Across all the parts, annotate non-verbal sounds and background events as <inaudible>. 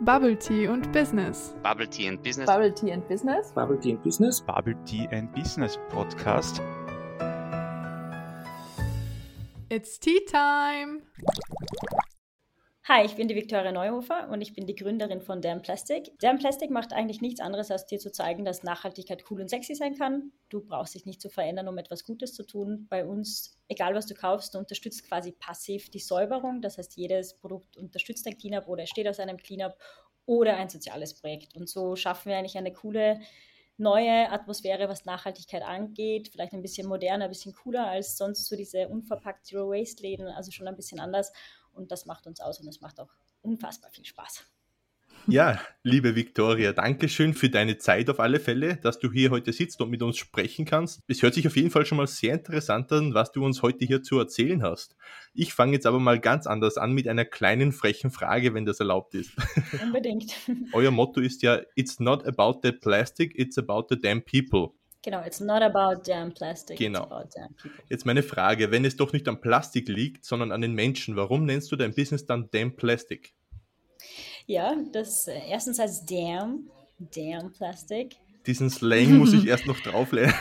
Bubble Tea und Business. Bubble Tea and Business. Bubble Tea and Business. Bubble Tea and Business. Bubble Tea and Business Podcast. It's Tea Time! Hi, ich bin die Viktoria Neuhofer und ich bin die Gründerin von Damn Plastic. Damn Plastic macht eigentlich nichts anderes, als dir zu zeigen, dass Nachhaltigkeit cool und sexy sein kann. Du brauchst dich nicht zu verändern, um etwas Gutes zu tun. Bei uns, egal was du kaufst, du unterstützt quasi passiv die Säuberung. Das heißt, jedes Produkt unterstützt ein Cleanup oder steht aus einem Cleanup oder ein soziales Projekt. Und so schaffen wir eigentlich eine coole neue Atmosphäre, was Nachhaltigkeit angeht. Vielleicht ein bisschen moderner, ein bisschen cooler als sonst so diese unverpackt Zero Waste Läden, also schon ein bisschen anders. Und das macht uns aus und es macht auch unfassbar viel Spaß. Ja, liebe Viktoria, danke schön für deine Zeit auf alle Fälle, dass du hier heute sitzt und mit uns sprechen kannst. Es hört sich auf jeden Fall schon mal sehr interessant an, was du uns heute hier zu erzählen hast. Ich fange jetzt aber mal ganz anders an mit einer kleinen frechen Frage, wenn das erlaubt ist. Unbedingt. <laughs> Euer Motto ist ja, it's not about the plastic, it's about the damn people. Genau, it's not about damn plastic. Genau. Damn Jetzt meine Frage, wenn es doch nicht am Plastik liegt, sondern an den Menschen, warum nennst du dein Business dann Damn Plastic? Ja, das äh, erstens heißt Damn, Damn Plastic. Diesen Slang muss ich <laughs> erst noch drauflernen.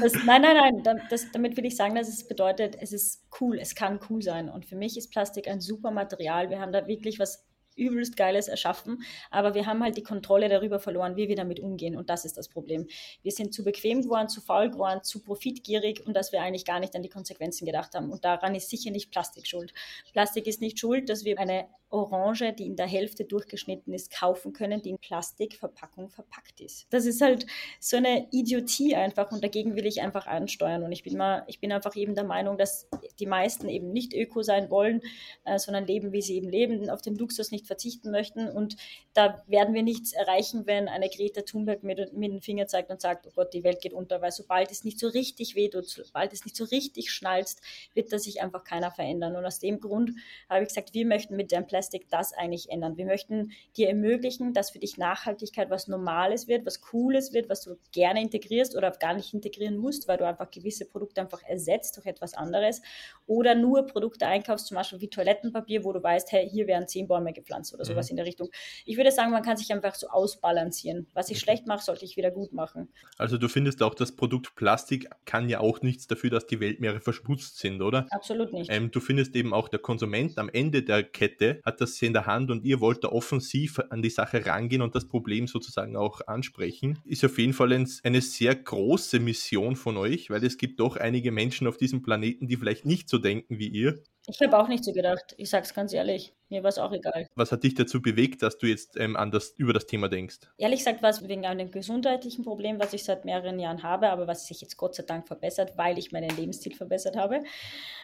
Das, nein, nein, nein, das, damit will ich sagen, dass es bedeutet, es ist cool, es kann cool sein. Und für mich ist Plastik ein super Material. Wir haben da wirklich was übelst Geiles erschaffen, aber wir haben halt die Kontrolle darüber verloren, wie wir damit umgehen und das ist das Problem. Wir sind zu bequem geworden, zu faul geworden, zu profitgierig und dass wir eigentlich gar nicht an die Konsequenzen gedacht haben und daran ist sicher nicht Plastik schuld. Plastik ist nicht schuld, dass wir eine Orange, die in der Hälfte durchgeschnitten ist, kaufen können, die in Plastikverpackung verpackt ist. Das ist halt so eine Idiotie einfach und dagegen will ich einfach ansteuern. Und ich bin mal, ich bin einfach eben der Meinung, dass die meisten eben nicht öko sein wollen, äh, sondern leben, wie sie eben leben, auf den Luxus nicht verzichten möchten. Und da werden wir nichts erreichen, wenn eine Greta Thunberg mit, mit dem Finger zeigt und sagt, oh Gott, die Welt geht unter, weil sobald es nicht so richtig wehtut, sobald es nicht so richtig schnalzt, wird da sich einfach keiner verändern. Und aus dem Grund habe ich gesagt, wir möchten mit dem Plastic das eigentlich ändern. Wir möchten dir ermöglichen, dass für dich Nachhaltigkeit was Normales wird, was Cooles wird, was du gerne integrierst oder gar nicht integrieren musst, weil du einfach gewisse Produkte einfach ersetzt durch etwas anderes oder nur Produkte einkaufst, zum Beispiel wie Toilettenpapier, wo du weißt, hey, hier werden zehn Bäume gepflanzt oder sowas mhm. in der Richtung. Ich würde sagen, man kann sich einfach so ausbalancieren. Was ich schlecht mache, sollte ich wieder gut machen. Also du findest auch, das Produkt Plastik kann ja auch nichts dafür, dass die Weltmeere verschmutzt sind, oder? Absolut nicht. Ähm, du findest eben auch, der Konsument am Ende der Kette hat das in der Hand und ihr wollt da offensiv an die Sache rangehen und das Problem sozusagen auch ansprechen. Ist auf jeden Fall eine sehr große Mission von euch, weil es gibt doch einige Menschen auf diesem Planeten, die vielleicht nicht so denken wie ihr. Ich habe auch nicht so gedacht, ich sage es ganz ehrlich. Mir war es auch egal. Was hat dich dazu bewegt, dass du jetzt ähm, anders über das Thema denkst? Ehrlich gesagt war es wegen einem gesundheitlichen Problem, was ich seit mehreren Jahren habe, aber was sich jetzt Gott sei Dank verbessert, weil ich meinen Lebensstil verbessert habe.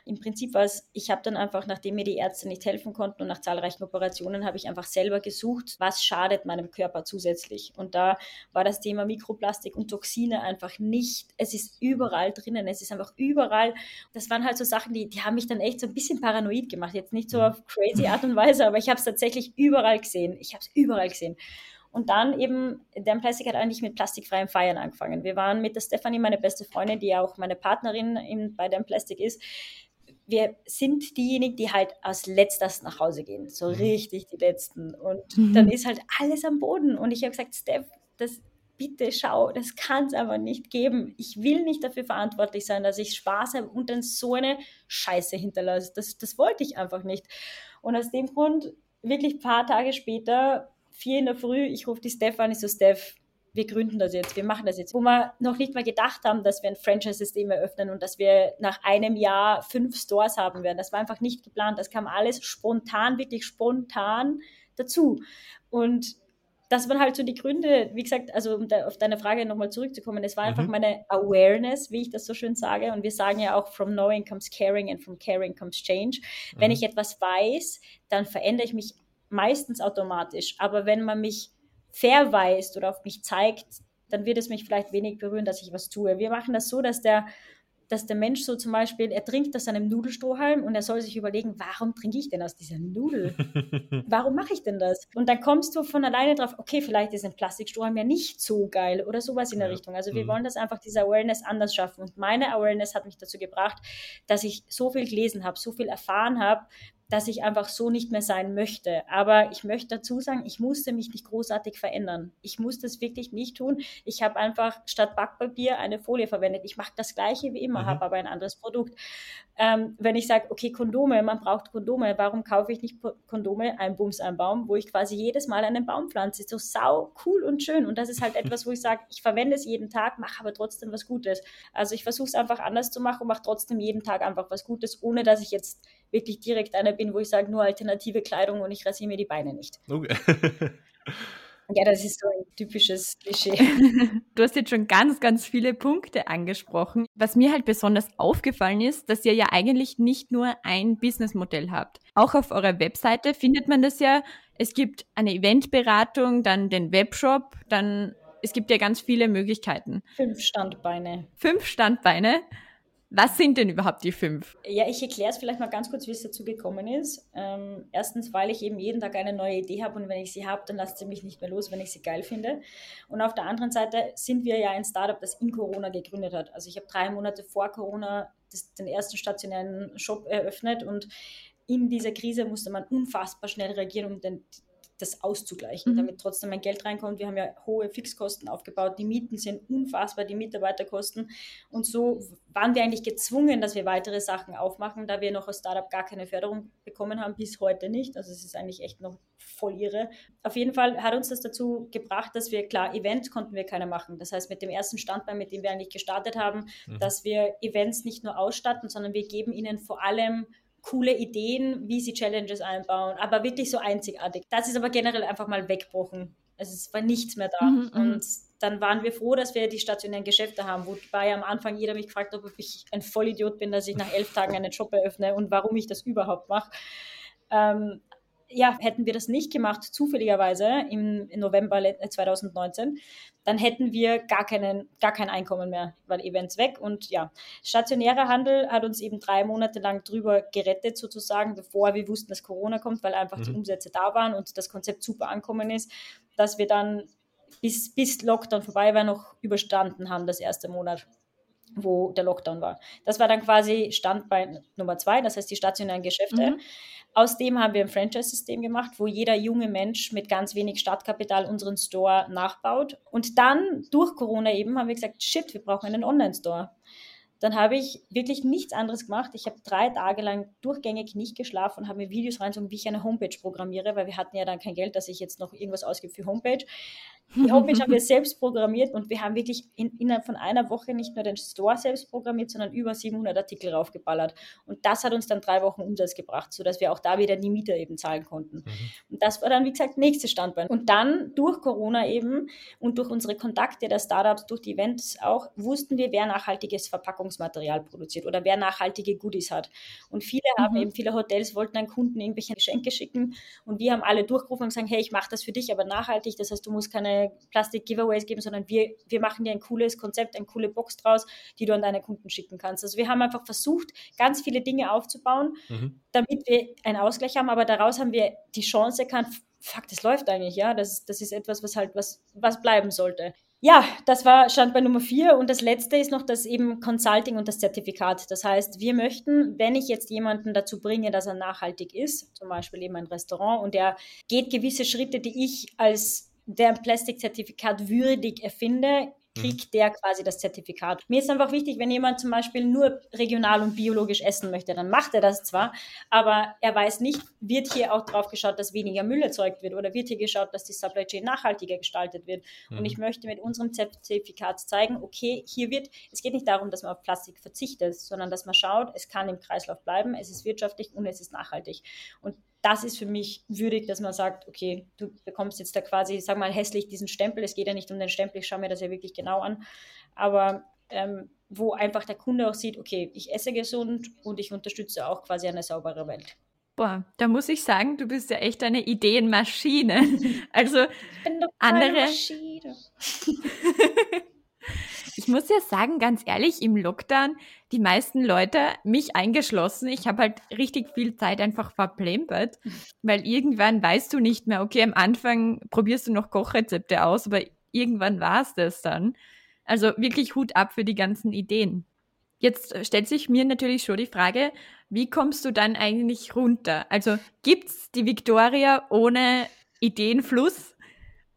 Im Prinzip war es, ich habe dann einfach, nachdem mir die Ärzte nicht helfen konnten und nach zahlreichen Operationen, habe ich einfach selber gesucht, was schadet meinem Körper zusätzlich. Und da war das Thema Mikroplastik und Toxine einfach nicht, es ist überall drinnen, es ist einfach überall. Das waren halt so Sachen, die, die haben mich dann echt so ein bisschen paranoid gemacht. Jetzt nicht so auf crazy Art und Weise, aber ich habe es tatsächlich überall gesehen. Ich habe es überall gesehen. Und dann eben, Damn Plastic hat eigentlich mit plastikfreiem Feiern angefangen. Wir waren mit der Stephanie, meine beste Freundin, die ja auch meine Partnerin in, bei Damn Plastic ist, wir sind diejenigen, die halt als letztes nach Hause gehen. So mhm. richtig die Letzten. Und mhm. dann ist halt alles am Boden. Und ich habe gesagt, Steph, das, bitte schau, das kann es aber nicht geben. Ich will nicht dafür verantwortlich sein, dass ich Spaß habe und dann so eine Scheiße hinterlasse. Das, das wollte ich einfach nicht. Und aus dem Grund, wirklich ein paar Tage später, vier in der Früh, ich rufe die Steph an, ich so, Steph, wir gründen das jetzt, wir machen das jetzt. Wo wir noch nicht mal gedacht haben, dass wir ein Franchise-System eröffnen und dass wir nach einem Jahr fünf Stores haben werden. Das war einfach nicht geplant. Das kam alles spontan, wirklich spontan dazu. Und das waren halt so die Gründe, wie gesagt, also um da, auf deine Frage nochmal zurückzukommen, es war einfach mhm. meine Awareness, wie ich das so schön sage. Und wir sagen ja auch, from knowing comes caring and from caring comes change. Mhm. Wenn ich etwas weiß, dann verändere ich mich meistens automatisch. Aber wenn man mich verweist oder auf mich zeigt, dann wird es mich vielleicht wenig berühren, dass ich was tue. Wir machen das so, dass der dass der Mensch so zum Beispiel, er trinkt aus seinem Nudelstrohhalm und er soll sich überlegen, warum trinke ich denn aus dieser Nudel? <laughs> warum mache ich denn das? Und dann kommst du von alleine drauf, okay, vielleicht ist ein Plastikstrohhalm ja nicht so geil oder sowas in der ja. Richtung. Also wir mhm. wollen das einfach, diese Awareness anders schaffen. Und meine Awareness hat mich dazu gebracht, dass ich so viel gelesen habe, so viel erfahren habe, dass ich einfach so nicht mehr sein möchte. Aber ich möchte dazu sagen, ich musste mich nicht großartig verändern. Ich musste es wirklich nicht tun. Ich habe einfach statt Backpapier eine Folie verwendet. Ich mache das gleiche wie immer, mhm. habe aber ein anderes Produkt. Ähm, wenn ich sage, okay, Kondome, man braucht Kondome, warum kaufe ich nicht Kondome, ein Bums, ein Baum, wo ich quasi jedes Mal einen Baum pflanze? So sau cool und schön. Und das ist halt etwas, wo ich sage, ich verwende es jeden Tag, mache aber trotzdem was Gutes. Also ich versuche es einfach anders zu machen und mache trotzdem jeden Tag einfach was Gutes, ohne dass ich jetzt wirklich direkt einer bin, wo ich sage, nur alternative Kleidung und ich rasiere mir die Beine nicht. Okay. <laughs> Ja, das ist so ein typisches Klischee. <laughs> Du hast jetzt schon ganz, ganz viele Punkte angesprochen. Was mir halt besonders aufgefallen ist, dass ihr ja eigentlich nicht nur ein Businessmodell habt. Auch auf eurer Webseite findet man das ja. Es gibt eine Eventberatung, dann den Webshop, dann es gibt ja ganz viele Möglichkeiten. Fünf Standbeine. Fünf Standbeine. Was sind denn überhaupt die fünf? Ja, ich erkläre es vielleicht mal ganz kurz, wie es dazu gekommen ist. Ähm, erstens, weil ich eben jeden Tag eine neue Idee habe und wenn ich sie habe, dann lasst sie mich nicht mehr los, wenn ich sie geil finde. Und auf der anderen Seite sind wir ja ein Startup, das in Corona gegründet hat. Also ich habe drei Monate vor Corona das, den ersten stationären Shop eröffnet und in dieser Krise musste man unfassbar schnell reagieren, um den, das auszugleichen, mhm. damit trotzdem mein Geld reinkommt. Wir haben ja hohe Fixkosten aufgebaut, die Mieten sind unfassbar, die Mitarbeiterkosten. Und so waren wir eigentlich gezwungen, dass wir weitere Sachen aufmachen, da wir noch als Startup gar keine Förderung bekommen haben, bis heute nicht. Also es ist eigentlich echt noch voll irre. Auf jeden Fall hat uns das dazu gebracht, dass wir, klar, Events konnten wir keine machen. Das heißt, mit dem ersten Standbein, mit dem wir eigentlich gestartet haben, mhm. dass wir Events nicht nur ausstatten, sondern wir geben ihnen vor allem coole Ideen, wie sie Challenges einbauen, aber wirklich so einzigartig. Das ist aber generell einfach mal weggebrochen. Also es war nichts mehr da. Mhm, mhm, und dann waren wir froh, dass wir die stationären Geschäfte haben, wobei am Anfang jeder mich gefragt hat, ob ich ein Vollidiot bin, dass ich nach elf Tagen einen Job eröffne und warum ich das überhaupt mache. Ähm, ja, hätten wir das nicht gemacht, zufälligerweise im, im November 2019, dann hätten wir gar, keinen, gar kein Einkommen mehr, weil Events weg. Und ja, stationärer Handel hat uns eben drei Monate lang drüber gerettet, sozusagen, bevor wir wussten, dass Corona kommt, weil einfach mhm. die Umsätze da waren und das Konzept super ankommen ist, dass wir dann bis, bis Lockdown vorbei war, noch überstanden haben, das erste Monat wo der Lockdown war. Das war dann quasi Standbein Nummer zwei, das heißt die stationären Geschäfte. Mhm. Aus dem haben wir ein Franchise-System gemacht, wo jeder junge Mensch mit ganz wenig Startkapital unseren Store nachbaut. Und dann durch Corona eben haben wir gesagt, shit, wir brauchen einen Online-Store. Dann habe ich wirklich nichts anderes gemacht. Ich habe drei Tage lang durchgängig nicht geschlafen und habe mir Videos reingezogen, wie ich eine Homepage programmiere, weil wir hatten ja dann kein Geld, dass ich jetzt noch irgendwas ausgebe für Homepage. Die Homepage haben wir selbst programmiert und wir haben wirklich in, innerhalb von einer Woche nicht nur den Store selbst programmiert, sondern über 700 Artikel raufgeballert. Und das hat uns dann drei Wochen Umsatz gebracht, sodass wir auch da wieder die Miete eben zahlen konnten. Mhm. Und das war dann, wie gesagt, nächste Standbein. Und dann durch Corona eben und durch unsere Kontakte der Startups, durch die Events auch, wussten wir, wer nachhaltiges Verpackungsmaterial produziert oder wer nachhaltige Goodies hat. Und viele mhm. haben eben, viele Hotels wollten an Kunden irgendwelche Geschenke schicken und wir haben alle durchgerufen und gesagt, hey, ich mache das für dich, aber nachhaltig. Das heißt, du musst keine Plastik-Giveaways geben, sondern wir, wir machen dir ein cooles Konzept, eine coole Box draus, die du an deine Kunden schicken kannst. Also wir haben einfach versucht, ganz viele Dinge aufzubauen, mhm. damit wir einen Ausgleich haben, aber daraus haben wir die Chance erkannt, fuck, das läuft eigentlich, ja, das, das ist etwas, was halt was, was bleiben sollte. Ja, das war Stand bei Nummer vier und das letzte ist noch das eben Consulting und das Zertifikat. Das heißt, wir möchten, wenn ich jetzt jemanden dazu bringe, dass er nachhaltig ist, zum Beispiel eben ein Restaurant und er geht gewisse Schritte, die ich als der ein Plastikzertifikat würdig erfinde, kriegt der quasi das Zertifikat. Mir ist einfach wichtig, wenn jemand zum Beispiel nur regional und biologisch essen möchte, dann macht er das zwar, aber er weiß nicht, wird hier auch drauf geschaut, dass weniger Müll erzeugt wird oder wird hier geschaut, dass die Supply Chain nachhaltiger gestaltet wird. Mhm. Und ich möchte mit unserem Zertifikat zeigen, okay, hier wird, es geht nicht darum, dass man auf Plastik verzichtet, sondern dass man schaut, es kann im Kreislauf bleiben, es ist wirtschaftlich und es ist nachhaltig. Und das ist für mich würdig, dass man sagt, okay, du bekommst jetzt da quasi, sag mal hässlich diesen Stempel. Es geht ja nicht um den Stempel, ich schaue mir das ja wirklich genau an. Aber ähm, wo einfach der Kunde auch sieht, okay, ich esse gesund und ich unterstütze auch quasi eine saubere Welt. Boah, da muss ich sagen, du bist ja echt eine Ideenmaschine. <laughs> Also ich bin doch andere. Maschine. <laughs> ich muss ja sagen, ganz ehrlich, im Lockdown, die meisten Leute, mich eingeschlossen, ich habe halt richtig viel Zeit einfach verplempert, weil irgendwann weißt du nicht mehr, okay, am Anfang probierst du noch Kochrezepte aus, aber irgendwann war es das dann. Also wirklich Hut ab für die ganzen Ideen. Jetzt stellt sich mir natürlich schon die Frage, wie kommst du dann eigentlich runter? Also gibt es die Victoria ohne Ideenfluss?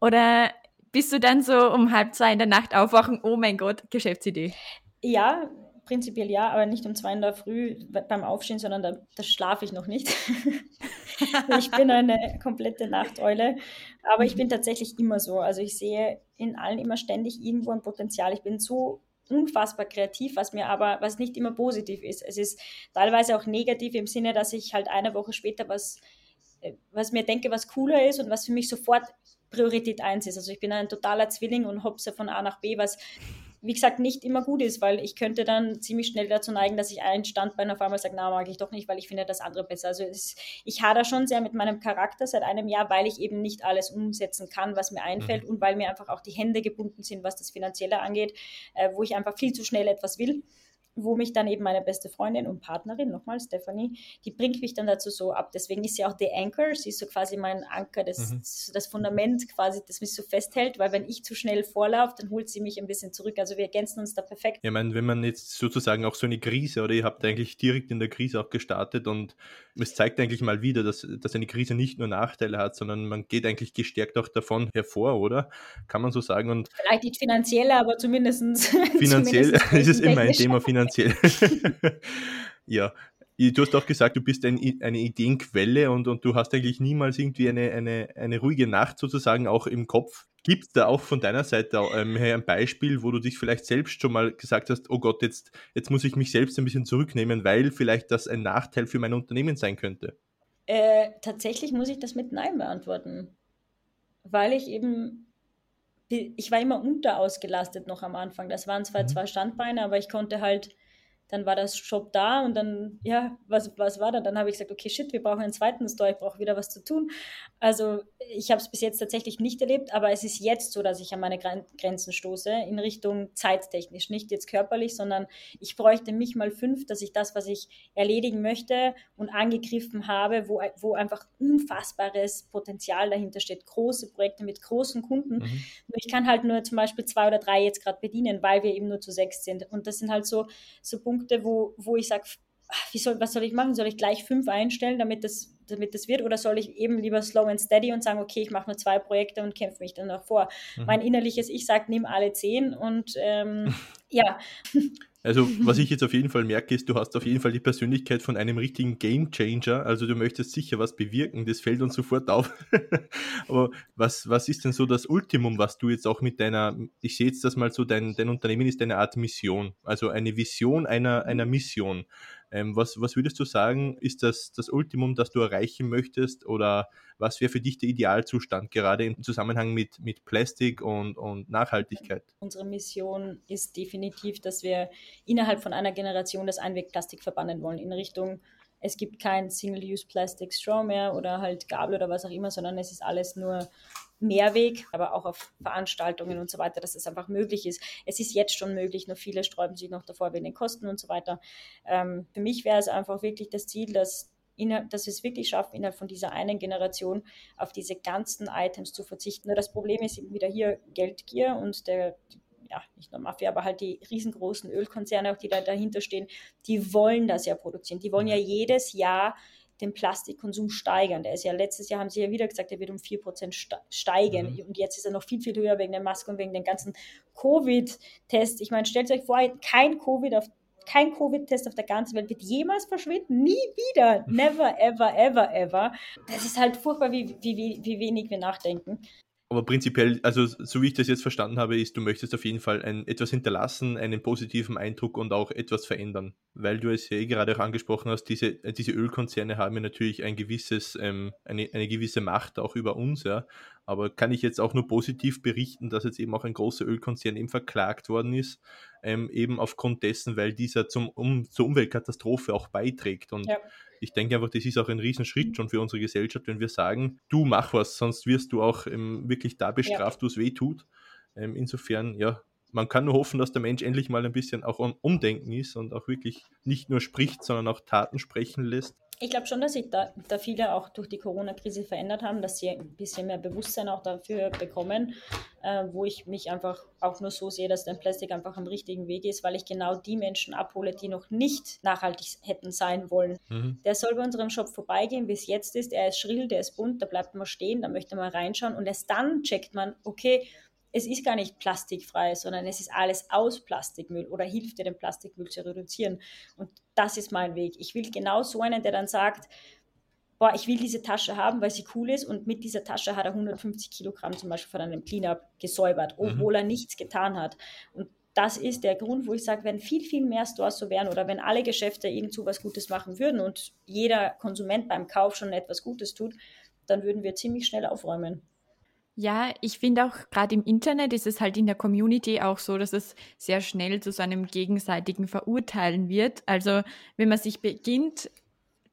Oder bist du dann so um halb zwei in der Nacht aufwachen, oh mein Gott, Geschäftsidee? Ja, prinzipiell ja, aber nicht um zwei in der Früh beim Aufstehen, sondern da, da schlafe ich noch nicht. <laughs> ich bin eine komplette Nachteule, aber ich bin tatsächlich immer so. Also ich sehe in allen immer ständig irgendwo ein Potenzial. Ich bin so unfassbar kreativ, was mir aber, was nicht immer positiv ist. Es ist teilweise auch negativ im Sinne, dass ich halt eine Woche später was, äh, was mir denke, was cooler ist und was für mich sofort Priorität 1 ist. Also ich bin ein totaler Zwilling und hopse von A nach B, was wie gesagt, nicht immer gut ist, weil ich könnte dann ziemlich schnell dazu neigen, dass ich ein Standbein auf einmal sage, na, mag ich doch nicht, weil ich finde das andere besser. Also es, ich hader schon sehr mit meinem Charakter seit einem Jahr, weil ich eben nicht alles umsetzen kann, was mir einfällt mhm. und weil mir einfach auch die Hände gebunden sind, was das Finanzielle angeht, äh, wo ich einfach viel zu schnell etwas will wo mich dann eben meine beste Freundin und Partnerin, nochmal Stephanie, die bringt mich dann dazu so ab. Deswegen ist sie auch die Anchor, sie ist so quasi mein Anker, das, mhm. das Fundament quasi, das mich so festhält, weil wenn ich zu schnell vorlaufe, dann holt sie mich ein bisschen zurück. Also wir ergänzen uns da perfekt. Ja, ich meine, wenn man jetzt sozusagen auch so eine Krise, oder ihr habt eigentlich direkt in der Krise auch gestartet und es zeigt eigentlich mal wieder, dass, dass eine Krise nicht nur Nachteile hat, sondern man geht eigentlich gestärkt auch davon hervor, oder? Kann man so sagen. Und Vielleicht nicht finanziell, aber <laughs> zumindest. Finanziell zumindest <laughs> ist es immer ein Thema finanziell. <laughs> ja, du hast auch gesagt, du bist ein, eine Ideenquelle und, und du hast eigentlich niemals irgendwie eine, eine, eine ruhige Nacht sozusagen auch im Kopf. Gibt es da auch von deiner Seite ähm, her ein Beispiel, wo du dich vielleicht selbst schon mal gesagt hast, oh Gott, jetzt, jetzt muss ich mich selbst ein bisschen zurücknehmen, weil vielleicht das ein Nachteil für mein Unternehmen sein könnte? Äh, tatsächlich muss ich das mit Nein beantworten, weil ich eben ich war immer unterausgelastet noch am Anfang. Das waren zwar mhm. zwei Standbeine, aber ich konnte halt dann war das Shop da und dann, ja, was, was war da? Dann habe ich gesagt, okay, shit, wir brauchen einen zweiten Store, ich brauche wieder was zu tun. Also ich habe es bis jetzt tatsächlich nicht erlebt, aber es ist jetzt so, dass ich an meine Grenzen stoße in Richtung zeittechnisch, nicht jetzt körperlich, sondern ich bräuchte mich mal fünf, dass ich das, was ich erledigen möchte und angegriffen habe, wo, wo einfach unfassbares Potenzial dahinter steht, große Projekte mit großen Kunden. Mhm. Ich kann halt nur zum Beispiel zwei oder drei jetzt gerade bedienen, weil wir eben nur zu sechs sind. Und das sind halt so, so Punkte, Punkte, wo, wo ich sage, soll, was soll ich machen? Soll ich gleich fünf einstellen, damit das, damit das wird? Oder soll ich eben lieber slow and steady und sagen, okay, ich mache nur zwei Projekte und kämpfe mich dann noch vor? Mhm. Mein innerliches Ich sagt, nimm alle zehn und ähm, <laughs> ja. Also, <laughs> was ich jetzt auf jeden Fall merke, ist, du hast auf jeden Fall die Persönlichkeit von einem richtigen Game Changer. Also, du möchtest sicher was bewirken, das fällt uns sofort auf. <laughs> Aber was, was ist denn so das Ultimum, was du jetzt auch mit deiner, ich sehe jetzt das mal so, dein, dein Unternehmen ist eine Art Mission, also eine Vision einer, einer Mission. Ähm, was, was würdest du sagen, ist das das Ultimum, das du erreichen möchtest oder was wäre für dich der Idealzustand, gerade im Zusammenhang mit, mit Plastik und, und Nachhaltigkeit? Unsere Mission ist definitiv, dass wir innerhalb von einer Generation das Einwegplastik verbannen wollen in Richtung es gibt kein Single-Use-Plastic Straw mehr oder halt Gabel oder was auch immer, sondern es ist alles nur Mehrweg, aber auch auf Veranstaltungen und so weiter, dass es einfach möglich ist. Es ist jetzt schon möglich, nur viele sträuben sich noch davor wegen den Kosten und so weiter. Ähm, für mich wäre es einfach wirklich das Ziel, dass dass wir es wirklich schaffen, innerhalb von dieser einen Generation auf diese ganzen Items zu verzichten. Nur das Problem ist eben wieder hier Geldgier und der, ja, nicht nur Mafia, aber halt die riesengroßen Ölkonzerne, auch die da dahinter stehen, die wollen das ja produzieren. Die wollen ja jedes Jahr den Plastikkonsum steigern. Der ist ja letztes Jahr, haben sie ja wieder gesagt, der wird um 4% steigen. Mhm. Und jetzt ist er noch viel, viel höher wegen der Maske und wegen den ganzen Covid-Tests. Ich meine, stellt euch vor, kein Covid auf kein Covid-Test auf der ganzen Welt wird jemals verschwinden. Nie wieder. <laughs> Never, ever, ever, ever. Das ist halt furchtbar, wie, wie, wie wenig wir nachdenken. Aber prinzipiell, also so wie ich das jetzt verstanden habe, ist, du möchtest auf jeden Fall ein, etwas hinterlassen, einen positiven Eindruck und auch etwas verändern. Weil du es ja eh gerade auch angesprochen hast, diese, diese Ölkonzerne haben ja natürlich ein gewisses, ähm, eine, eine gewisse Macht auch über uns, ja. Aber kann ich jetzt auch nur positiv berichten, dass jetzt eben auch ein großer Ölkonzern eben verklagt worden ist, ähm, eben aufgrund dessen, weil dieser zum, um, zur Umweltkatastrophe auch beiträgt. Und ja ich denke einfach, das ist auch ein Riesenschritt schon für unsere Gesellschaft, wenn wir sagen, du mach was, sonst wirst du auch ähm, wirklich da bestraft, ja. wo es weh tut. Ähm, insofern, ja, man kann nur hoffen, dass der Mensch endlich mal ein bisschen auch am Umdenken ist und auch wirklich nicht nur spricht, sondern auch Taten sprechen lässt. Ich glaube schon, dass sich da, da viele auch durch die Corona-Krise verändert haben, dass sie ein bisschen mehr Bewusstsein auch dafür bekommen, äh, wo ich mich einfach auch nur so sehe, dass dein Plastik einfach am richtigen Weg ist, weil ich genau die Menschen abhole, die noch nicht nachhaltig hätten sein wollen. Mhm. Der soll bei unserem Shop vorbeigehen, wie es jetzt ist. Er ist schrill, der ist bunt, da bleibt man stehen, da möchte man reinschauen und erst dann checkt man, okay, es ist gar nicht plastikfrei, sondern es ist alles aus Plastikmüll oder hilft dir, den Plastikmüll zu reduzieren. Und das ist mein Weg. Ich will genau so einen, der dann sagt, boah, ich will diese Tasche haben, weil sie cool ist und mit dieser Tasche hat er 150 Kilogramm zum Beispiel von einem Cleanup gesäubert, mhm. obwohl mhm. er nichts getan hat. Und das ist der Grund, wo ich sage, wenn viel, viel mehr Stores so wären oder wenn alle Geschäfte irgendwo was Gutes machen würden und jeder Konsument beim Kauf schon etwas Gutes tut, dann würden wir ziemlich schnell aufräumen. Ja, ich finde auch gerade im Internet ist es halt in der Community auch so, dass es sehr schnell zu so einem gegenseitigen Verurteilen wird. Also wenn man sich beginnt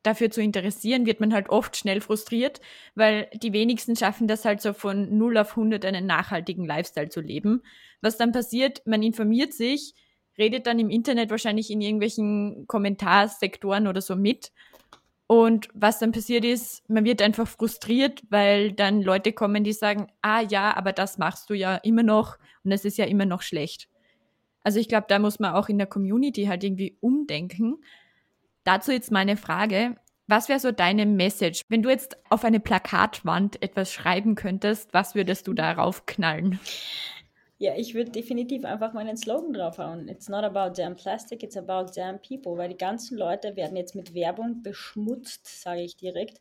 dafür zu interessieren, wird man halt oft schnell frustriert, weil die wenigsten schaffen das halt so von 0 auf 100 einen nachhaltigen Lifestyle zu leben. Was dann passiert, man informiert sich, redet dann im Internet wahrscheinlich in irgendwelchen Kommentarsektoren oder so mit und was dann passiert ist, man wird einfach frustriert, weil dann Leute kommen, die sagen, ah ja, aber das machst du ja immer noch und es ist ja immer noch schlecht. Also ich glaube, da muss man auch in der Community halt irgendwie umdenken. Dazu jetzt meine Frage, was wäre so deine Message? Wenn du jetzt auf eine Plakatwand etwas schreiben könntest, was würdest du darauf knallen? Ja, ich würde definitiv einfach meinen Slogan draufhauen. It's not about damn plastic, it's about damn people. Weil die ganzen Leute werden jetzt mit Werbung beschmutzt, sage ich direkt.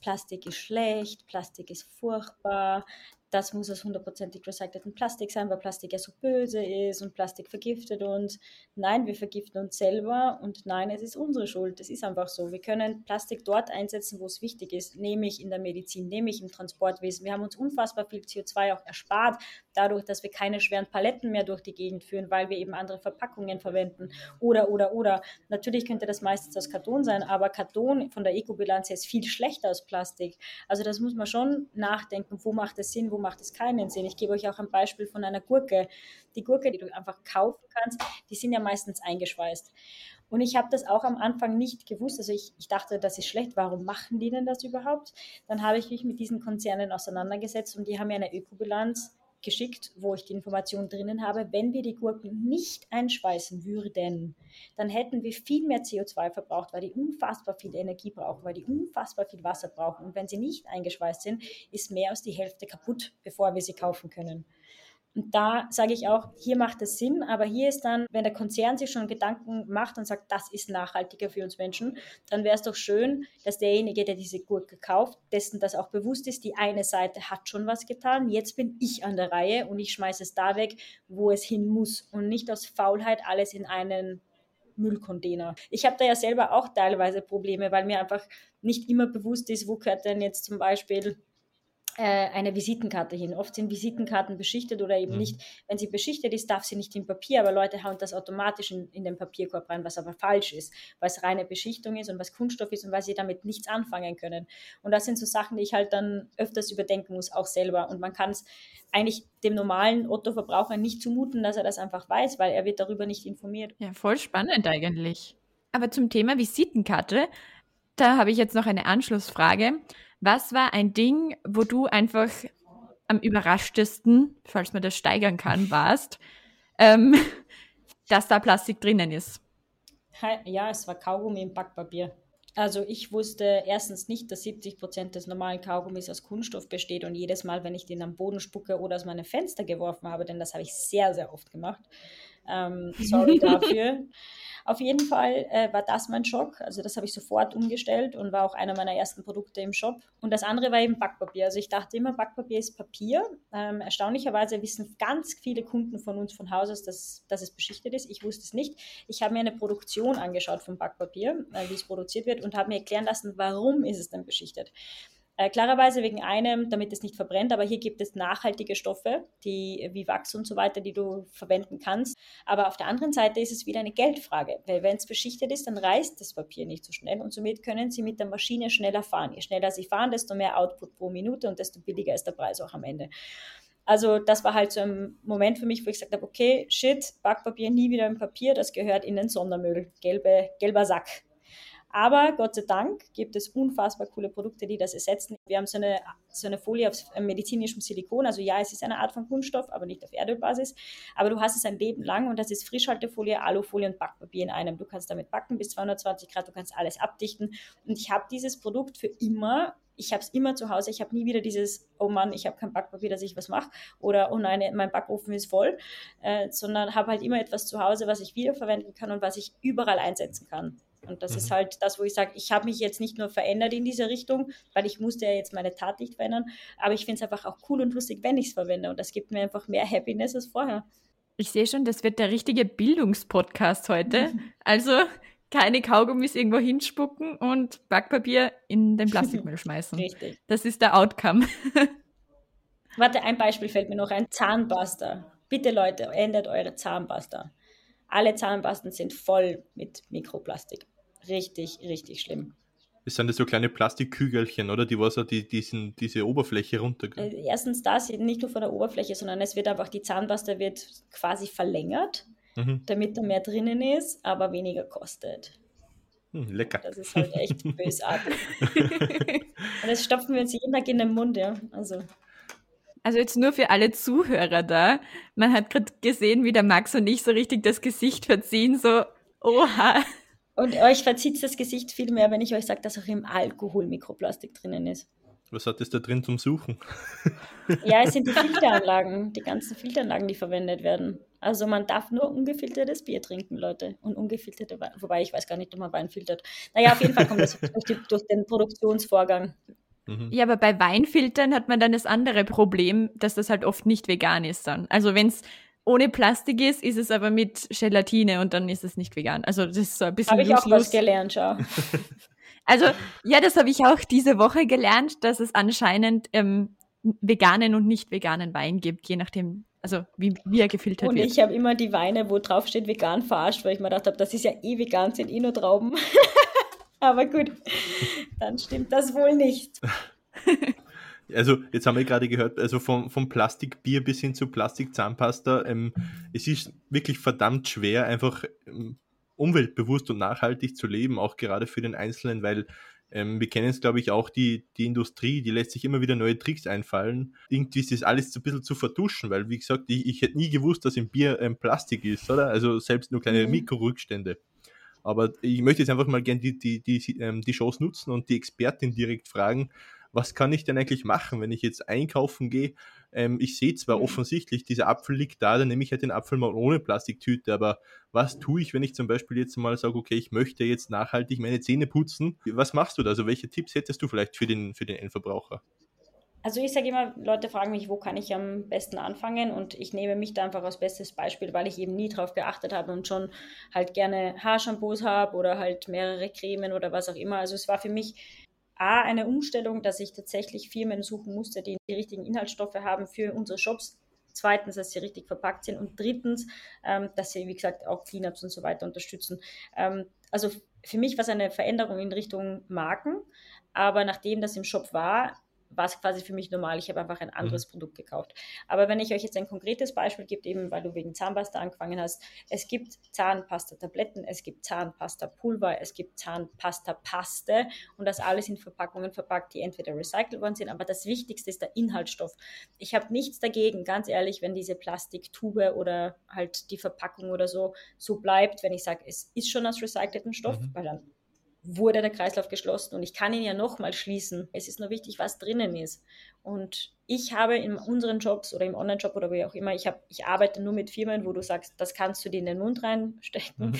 Plastik ist schlecht, Plastik ist furchtbar, das muss aus hundertprozentig recyceltem Plastik sein, weil Plastik ja so böse ist und Plastik vergiftet uns. Nein, wir vergiften uns selber und nein, es ist unsere Schuld. Das ist einfach so. Wir können Plastik dort einsetzen, wo es wichtig ist, nämlich in der Medizin, nämlich im Transportwesen. Wir haben uns unfassbar viel CO2 auch erspart, dadurch, dass wir keine schweren Paletten mehr durch die Gegend führen, weil wir eben andere Verpackungen verwenden. Oder, oder, oder. Natürlich könnte das meistens aus Karton sein, aber Karton von der Ecobilanz her ist viel schlechter als Plastik. Also das muss man schon nachdenken, wo macht es Sinn, wo macht es keinen Sinn. Ich gebe euch auch ein Beispiel von einer Gurke. Die Gurke, die du einfach kaufen kannst, die sind ja meistens eingeschweißt. Und ich habe das auch am Anfang nicht gewusst. Also ich, ich dachte, das ist schlecht. Warum machen die denn das überhaupt? Dann habe ich mich mit diesen Konzernen auseinandergesetzt und die haben ja eine Ökobilanz geschickt, wo ich die Information drinnen habe, wenn wir die Gurken nicht einschweißen würden, dann hätten wir viel mehr CO2 verbraucht, weil die unfassbar viel Energie brauchen, weil die unfassbar viel Wasser brauchen. Und wenn sie nicht eingeschweißt sind, ist mehr als die Hälfte kaputt, bevor wir sie kaufen können. Und da sage ich auch, hier macht es Sinn, aber hier ist dann, wenn der Konzern sich schon Gedanken macht und sagt, das ist nachhaltiger für uns Menschen, dann wäre es doch schön, dass derjenige, der diese Gurke kauft, dessen das auch bewusst ist, die eine Seite hat schon was getan, jetzt bin ich an der Reihe und ich schmeiße es da weg, wo es hin muss und nicht aus Faulheit alles in einen Müllcontainer. Ich habe da ja selber auch teilweise Probleme, weil mir einfach nicht immer bewusst ist, wo gehört denn jetzt zum Beispiel eine Visitenkarte hin. Oft sind Visitenkarten beschichtet oder eben mhm. nicht. Wenn sie beschichtet ist, darf sie nicht in Papier, aber Leute hauen das automatisch in, in den Papierkorb rein, was aber falsch ist, weil es reine Beschichtung ist und was Kunststoff ist und weil sie damit nichts anfangen können. Und das sind so Sachen, die ich halt dann öfters überdenken muss, auch selber. Und man kann es eigentlich dem normalen Otto-Verbraucher nicht zumuten, dass er das einfach weiß, weil er wird darüber nicht informiert. Ja, voll spannend eigentlich. Aber zum Thema Visitenkarte, da habe ich jetzt noch eine Anschlussfrage. Was war ein Ding, wo du einfach am überraschtesten, falls man das steigern kann, <laughs> warst, ähm, dass da Plastik drinnen ist? Ja, es war Kaugummi im Backpapier. Also ich wusste erstens nicht, dass 70 Prozent des normalen Kaugummis aus Kunststoff besteht und jedes Mal, wenn ich den am Boden spucke oder aus meinem Fenster geworfen habe, denn das habe ich sehr, sehr oft gemacht. Ähm, sorry dafür. Auf jeden Fall äh, war das mein Schock. Also das habe ich sofort umgestellt und war auch einer meiner ersten Produkte im Shop. Und das andere war eben Backpapier. Also ich dachte immer, Backpapier ist Papier. Ähm, erstaunlicherweise wissen ganz viele Kunden von uns von Haus aus, dass, dass es beschichtet ist. Ich wusste es nicht. Ich habe mir eine Produktion angeschaut von Backpapier, äh, wie es produziert wird und habe mir erklären lassen, warum ist es denn beschichtet. Äh, klarerweise wegen einem, damit es nicht verbrennt, aber hier gibt es nachhaltige Stoffe, die wie Wachs und so weiter, die du verwenden kannst. Aber auf der anderen Seite ist es wieder eine Geldfrage, weil wenn es beschichtet ist, dann reißt das Papier nicht so schnell und somit können sie mit der Maschine schneller fahren. Je schneller sie fahren, desto mehr Output pro Minute und desto billiger ist der Preis auch am Ende. Also das war halt so ein Moment für mich, wo ich gesagt habe, okay, shit, Backpapier nie wieder im Papier, das gehört in den Sondermüll, gelbe, gelber Sack. Aber Gott sei Dank gibt es unfassbar coole Produkte, die das ersetzen. Wir haben so eine, so eine Folie auf medizinischem Silikon. Also ja, es ist eine Art von Kunststoff, aber nicht auf Erdölbasis. Aber du hast es ein Leben lang und das ist Frischhaltefolie, Alufolie und Backpapier in einem. Du kannst damit backen bis 220 Grad, du kannst alles abdichten. Und ich habe dieses Produkt für immer ich habe es immer zu Hause. Ich habe nie wieder dieses, oh Mann, ich habe kein Backpapier, dass ich was mache oder oh nein, mein Backofen ist voll, äh, sondern habe halt immer etwas zu Hause, was ich wiederverwenden kann und was ich überall einsetzen kann. Und das mhm. ist halt das, wo ich sage, ich habe mich jetzt nicht nur verändert in dieser Richtung, weil ich musste ja jetzt meine Tat nicht verändern, aber ich finde es einfach auch cool und lustig, wenn ich es verwende. Und das gibt mir einfach mehr Happiness als vorher. Ich sehe schon, das wird der richtige Bildungspodcast heute. <laughs> Also keine Kaugummis irgendwo hinspucken und Backpapier in den Plastikmüll <laughs> schmeißen. Richtig. Das ist der Outcome. <laughs> Warte, ein Beispiel fällt mir noch ein. Zahnpasta. Bitte Leute, ändert eure Zahnpasta. Alle Zahnpasten sind voll mit Mikroplastik. Richtig, richtig schlimm. Es sind das so kleine Plastikkügelchen, oder? Die was die, diesen, diese Oberfläche runter. Äh, erstens das, nicht nur von der Oberfläche, sondern es wird einfach, die Zahnpasta wird quasi verlängert, mhm. damit da mehr drinnen ist, aber weniger kostet. Hm, lecker. Das ist halt echt <laughs> bösartig. Und das stopfen wir uns jeden Tag in den Mund, ja. Also. Also jetzt nur für alle Zuhörer da. Man hat gerade gesehen, wie der Max und ich so richtig das Gesicht verziehen, so, oha. Und euch verzieht das Gesicht viel mehr, wenn ich euch sage, dass auch im Alkohol Mikroplastik drinnen ist. Was hat es da drin zum Suchen? <laughs> Ja, es sind die Filteranlagen, die ganzen Filteranlagen, die verwendet werden. Also man darf nur ungefiltertes Bier trinken, Leute. Und ungefilterte Wein. Wobei ich weiß gar nicht, ob man Wein filtert. Naja, auf jeden Fall kommt das durch, die, durch den Produktionsvorgang. Mhm. Ja, aber bei Weinfiltern hat man dann das andere Problem, dass das halt oft nicht vegan ist dann. Also wenn es ohne Plastik ist, ist es aber mit Gelatine und dann ist es nicht vegan. Also das ist so ein bisschen. Habe ich auch was gelernt, schau. <laughs> also ja, das habe ich auch diese Woche gelernt, dass es anscheinend ähm, veganen und nicht veganen Wein gibt, je nachdem, also wie, wie er gefiltert und wird. Und ich habe immer die Weine, wo drauf steht vegan verarscht, weil ich mir gedacht habe, das ist ja eh vegan, sind eh nur Trauben. <laughs> Aber gut, dann stimmt das wohl nicht. <laughs> Also, jetzt haben wir gerade gehört, also vom, vom Plastikbier bis hin zu Plastikzahnpasta, ähm, es ist wirklich verdammt schwer, einfach ähm, umweltbewusst und nachhaltig zu leben, auch gerade für den Einzelnen, weil ähm, wir kennen es, glaube ich, auch die, die Industrie, die lässt sich immer wieder neue Tricks einfallen. Irgendwie ist das alles ein bisschen zu vertuschen, weil, wie gesagt, ich, ich hätte nie gewusst, dass im Bier ähm, Plastik ist, oder? Also selbst nur kleine mhm. Mikrorückstände. Aber ich möchte jetzt einfach mal gerne die, die, die, ähm, die Chance nutzen und die Expertin direkt fragen, was kann ich denn eigentlich machen, wenn ich jetzt einkaufen gehe? Ähm, ich sehe zwar mhm. offensichtlich, dieser Apfel liegt da, dann nehme ich halt den Apfel mal ohne Plastiktüte, aber was tue ich, wenn ich zum Beispiel jetzt mal sage, okay, ich möchte jetzt nachhaltig meine Zähne putzen? Was machst du da? Also welche Tipps hättest du vielleicht für den, für den Endverbraucher? Also ich sage immer, Leute fragen mich, wo kann ich am besten anfangen und ich nehme mich da einfach als bestes Beispiel, weil ich eben nie drauf geachtet habe und schon halt gerne Haarshampoos habe oder halt mehrere Cremen oder was auch immer. Also es war für mich A, eine Umstellung, dass ich tatsächlich Firmen suchen musste, die die richtigen Inhaltsstoffe haben für unsere Shops. Zweitens, dass sie richtig verpackt sind. Und drittens, ähm, dass sie, wie gesagt, auch Cleanups und so weiter unterstützen. Ähm, also für mich war es eine Veränderung in Richtung Marken. Aber nachdem das im Shop war, war es quasi für mich normal. Ich habe einfach ein anderes mhm. Produkt gekauft. Aber wenn ich euch jetzt ein konkretes Beispiel gebe, eben weil du wegen Zahnpasta angefangen hast, es gibt Zahnpasta-Tabletten, es gibt Zahnpasta-Pulver, es gibt Zahnpasta-Paste und das alles in Verpackungen verpackt, die entweder recycelt worden sind, aber das Wichtigste ist der Inhaltsstoff. Ich habe nichts dagegen, ganz ehrlich, wenn diese Plastiktube oder halt die Verpackung oder so so bleibt, wenn ich sage, es ist schon aus recyceltem Stoff, mhm. weil dann wurde der Kreislauf geschlossen und ich kann ihn ja nochmal schließen. Es ist nur wichtig, was drinnen ist. Und ich habe in unseren Jobs oder im Online-Job oder wie auch immer, ich, hab, ich arbeite nur mit Firmen, wo du sagst, das kannst du dir in den Mund reinstecken.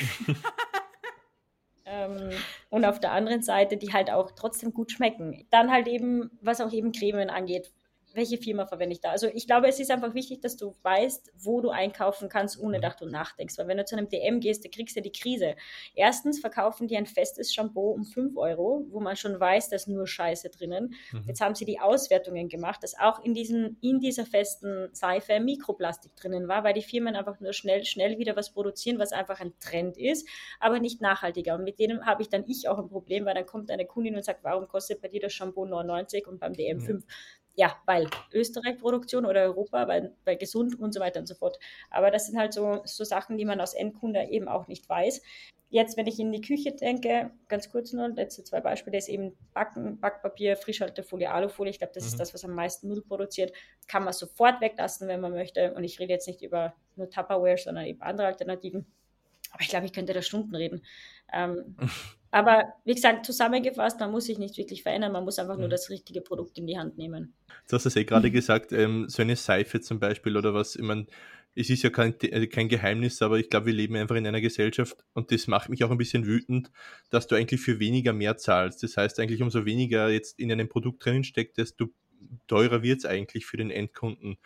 <laughs> ähm, und auf der anderen Seite, die halt auch trotzdem gut schmecken. Dann halt eben, was auch eben Cremen angeht, welche Firma verwende ich da? Also ich glaube, es ist einfach wichtig, dass du weißt, wo du einkaufen kannst, ohne mhm. dass du nachdenkst. Weil wenn du zu einem DM gehst, da kriegst du die Krise. Erstens verkaufen die ein festes Shampoo um 5 Euro, wo man schon weiß, da ist nur Scheiße drinnen. Mhm. Jetzt haben sie die Auswertungen gemacht, dass auch in, diesen, in dieser festen Seife Mikroplastik drinnen war, weil die Firmen einfach nur schnell, schnell wieder was produzieren, was einfach ein Trend ist, aber nicht nachhaltiger. Und mit denen habe ich dann ich auch ein Problem, weil dann kommt eine Kundin und sagt, warum kostet bei dir das Shampoo 99 und beim DM 5? Ja, weil Österreich-Produktion oder Europa, weil, weil gesund und so weiter und so fort. Aber das sind halt so, so Sachen, die man als Endkunde eben auch nicht weiß. Jetzt, wenn ich in die Küche denke, ganz kurz nur, letzte zwei Beispiele, ist eben Backen, Backpapier, Frischhaltefolie, Alufolie. Ich glaube, das mhm. ist das, was am meisten Müll produziert. Kann man sofort weglassen, wenn man möchte. Und ich rede jetzt nicht über nur Tupperware, sondern eben andere Alternativen. Aber ich glaube, ich könnte da Stunden reden. Ähm, <laughs> aber wie gesagt, zusammengefasst, man muss sich nicht wirklich verändern, man muss einfach nur mhm. das richtige Produkt in die Hand nehmen. Du hast es eh gerade gesagt, ähm, so eine Seife zum Beispiel oder was, ich meine, es ist ja kein, äh, kein Geheimnis, aber ich glaube, wir leben einfach in einer Gesellschaft und das macht mich auch ein bisschen wütend, dass du eigentlich für weniger mehr zahlst. Das heißt eigentlich, umso weniger jetzt in einem Produkt drinnen steckt, desto teurer wird es eigentlich für den Endkunden.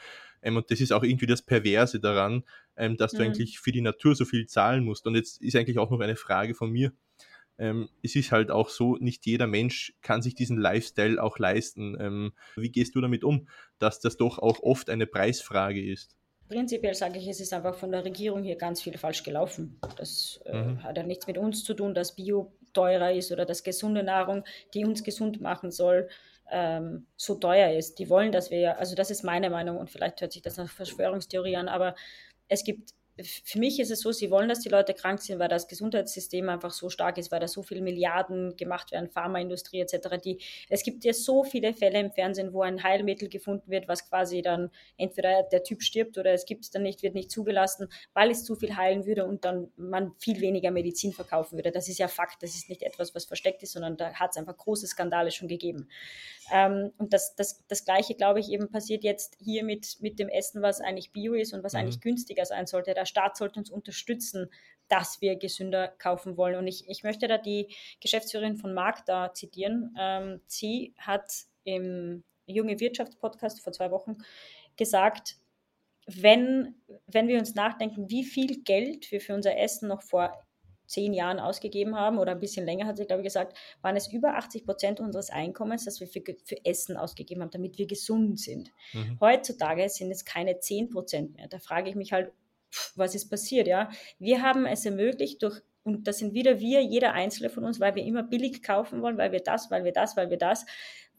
Ähm, und das ist auch irgendwie das Perverse daran, ähm, dass du mhm. eigentlich für die Natur so viel zahlen musst. Und jetzt ist eigentlich auch noch eine Frage von mir. Ähm, es ist halt auch so, nicht jeder Mensch kann sich diesen Lifestyle auch leisten. Ähm, wie gehst du damit um, dass das doch auch oft eine Preisfrage ist? Prinzipiell sage ich, es ist einfach von der Regierung hier ganz viel falsch gelaufen. Das äh, mhm. hat ja nichts mit uns zu tun, dass Bio teurer ist oder dass gesunde Nahrung, die uns gesund machen soll, ähm, so teuer ist. Die wollen, dass wir, also das ist meine Meinung und vielleicht hört sich das nach Verschwörungstheorie an, aber es gibt für mich ist es so, sie wollen, dass die Leute krank sind, weil das Gesundheitssystem einfach so stark ist, weil da so viele Milliarden gemacht werden, Pharmaindustrie etc. Die, es gibt ja so viele Fälle im Fernsehen, wo ein Heilmittel gefunden wird, was quasi dann entweder der Typ stirbt oder es gibt es dann nicht, wird nicht zugelassen, weil es zu viel heilen würde und dann man viel weniger Medizin verkaufen würde. Das ist ja Fakt, das ist nicht etwas, was versteckt ist, sondern da hat es einfach große Skandale schon gegeben. Ähm, und das, das, das Gleiche, glaube ich, eben passiert jetzt hier mit, mit dem Essen, was eigentlich bio ist und was mhm. eigentlich günstiger sein sollte. Der Staat sollte uns unterstützen, dass wir gesünder kaufen wollen. Und ich, ich möchte da die Geschäftsführerin von Magda zitieren. Ähm, sie hat im Junge Wirtschaft Podcast vor zwei Wochen gesagt, wenn, wenn wir uns nachdenken, wie viel Geld wir für unser Essen noch vor zehn Jahren ausgegeben haben oder ein bisschen länger, hat sie, glaube ich, gesagt, waren es über 80 Prozent unseres Einkommens, das wir für, für Essen ausgegeben haben, damit wir gesund sind. Mhm. Heutzutage sind es keine 10 Prozent mehr. Da frage ich mich halt, was ist passiert, ja? Wir haben es ermöglicht durch und das sind wieder wir, jeder Einzelne von uns, weil wir immer billig kaufen wollen, weil wir das, weil wir das, weil wir das,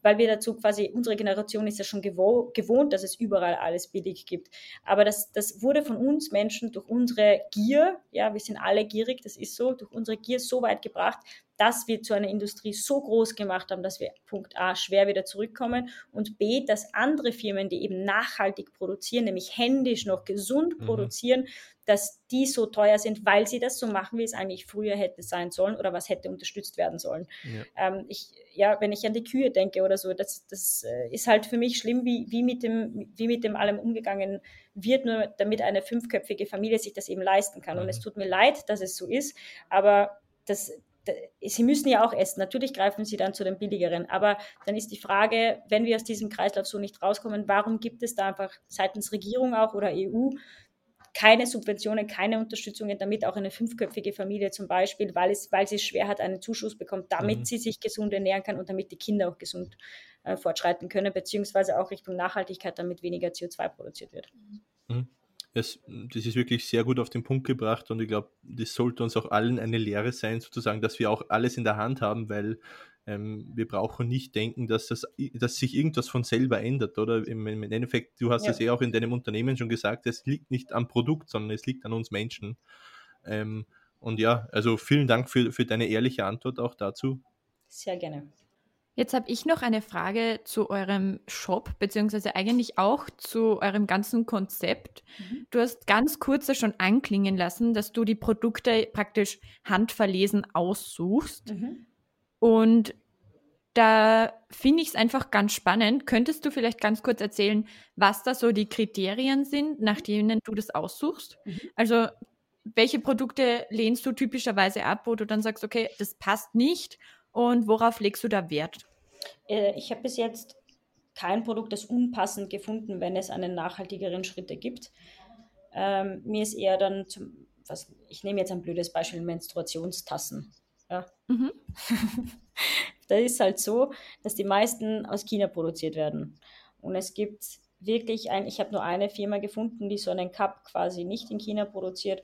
weil wir dazu quasi, unsere Generation ist ja schon gewoh gewohnt, dass es überall alles billig gibt. Aber das, das wurde von uns Menschen durch unsere Gier, ja, wir sind alle gierig, das ist so, durch unsere Gier so weit gebracht, dass wir zu einer Industrie so groß gemacht haben, dass wir Punkt A schwer wieder zurückkommen und B, dass andere Firmen, die eben nachhaltig produzieren, nämlich händisch noch gesund mhm. produzieren, dass die so teuer sind, weil sie das so machen, wie es eigentlich früher hätte sein sollen oder was hätte unterstützt werden sollen. Ja, ähm, ich, ja wenn ich an die Kühe denke oder so, das, das äh, ist halt für mich schlimm, wie, wie, mit dem, wie mit dem allem umgegangen wird, nur damit eine fünfköpfige Familie sich das eben leisten kann. Mhm. Und es tut mir leid, dass es so ist, aber das, sie müssen ja auch essen. Natürlich greifen sie dann zu den billigeren. Aber dann ist die Frage, wenn wir aus diesem Kreislauf so nicht rauskommen, warum gibt es da einfach seitens Regierung auch oder EU keine Subventionen, keine Unterstützungen, damit auch eine fünfköpfige Familie zum Beispiel, weil, es, weil sie es schwer hat, einen Zuschuss bekommt, damit mhm. sie sich gesund ernähren kann und damit die Kinder auch gesund äh, fortschreiten können, beziehungsweise auch Richtung Nachhaltigkeit, damit weniger CO2 produziert wird. Mhm es, das ist wirklich sehr gut auf den Punkt gebracht und ich glaube, das sollte uns auch allen eine Lehre sein, sozusagen, dass wir auch alles in der Hand haben, weil ähm, wir brauchen nicht denken, dass, das, dass sich irgendwas von selber ändert, oder? Im, im Endeffekt, du hast ja. es eh auch in deinem Unternehmen schon gesagt, es liegt nicht am Produkt, sondern es liegt an uns Menschen. Ähm, und ja, also vielen Dank für, für deine ehrliche Antwort auch dazu. Sehr gerne. Jetzt habe ich noch eine Frage zu eurem Shop, beziehungsweise eigentlich auch zu eurem ganzen Konzept. Mhm. Du hast ganz kurz schon anklingen lassen, dass du die Produkte praktisch handverlesen aussuchst. Mhm. Und da finde ich es einfach ganz spannend. Könntest du vielleicht ganz kurz erzählen, was da so die Kriterien sind, nach denen du das aussuchst? Mhm. Also welche Produkte lehnst du typischerweise ab, wo du dann sagst, okay, das passt nicht und worauf legst du da Wert? Äh, ich habe bis jetzt kein Produkt als unpassend gefunden, wenn es einen nachhaltigeren Schritte gibt. Ähm, mir ist eher dann, zum, was, ich nehme jetzt ein blödes Beispiel, Menstruationstassen. Ja. Mhm. <laughs> da ist halt so, dass die meisten aus China produziert werden. Und es gibt wirklich ein, ich habe nur eine Firma gefunden, die so einen Cup quasi nicht in China produziert.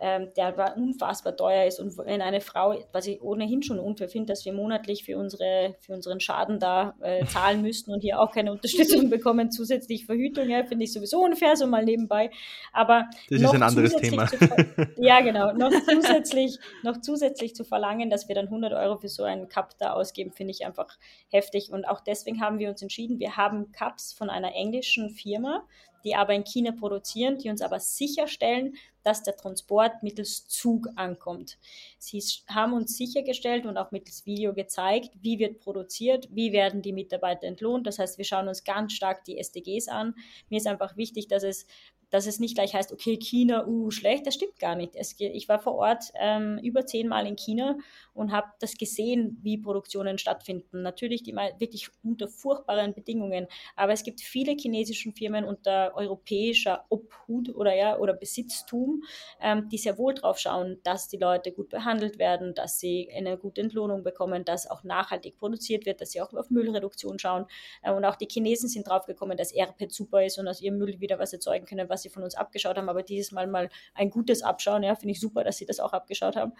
Ähm, der aber unfassbar teuer ist. Und wenn eine Frau, was ich ohnehin schon unfair finde, dass wir monatlich für, unsere, für unseren Schaden da äh, <laughs> zahlen müssten und hier auch keine Unterstützung <laughs> bekommen, zusätzlich Verhütung, ja, finde ich sowieso unfair, so mal nebenbei. Aber das ist ein anderes Thema. Zu, <laughs> ja, genau. Noch zusätzlich, noch zusätzlich zu verlangen, dass wir dann 100 Euro für so einen Cup da ausgeben, finde ich einfach heftig. Und auch deswegen haben wir uns entschieden, wir haben Cups von einer englischen Firma, die aber in China produzieren, die uns aber sicherstellen, dass der Transport mittels Zug ankommt. Sie haben uns sichergestellt und auch mittels Video gezeigt, wie wird produziert, wie werden die Mitarbeiter entlohnt. Das heißt, wir schauen uns ganz stark die SDGs an. Mir ist einfach wichtig, dass es dass es nicht gleich heißt, okay, China, uh, schlecht, das stimmt gar nicht. Es, ich war vor Ort ähm, über zehnmal in China und habe das gesehen, wie Produktionen stattfinden. Natürlich die mal wirklich unter furchtbaren Bedingungen, aber es gibt viele chinesische Firmen unter europäischer Obhut oder ja oder Besitztum, ähm, die sehr wohl drauf schauen, dass die Leute gut behandelt werden, dass sie eine gute Entlohnung bekommen, dass auch nachhaltig produziert wird, dass sie auch auf Müllreduktion schauen. Äh, und auch die Chinesen sind drauf gekommen, dass Erpet super ist und aus ihrem Müll wieder was erzeugen können, was was sie von uns abgeschaut haben, aber dieses Mal mal ein gutes Abschauen. Ja, finde ich super, dass sie das auch abgeschaut haben.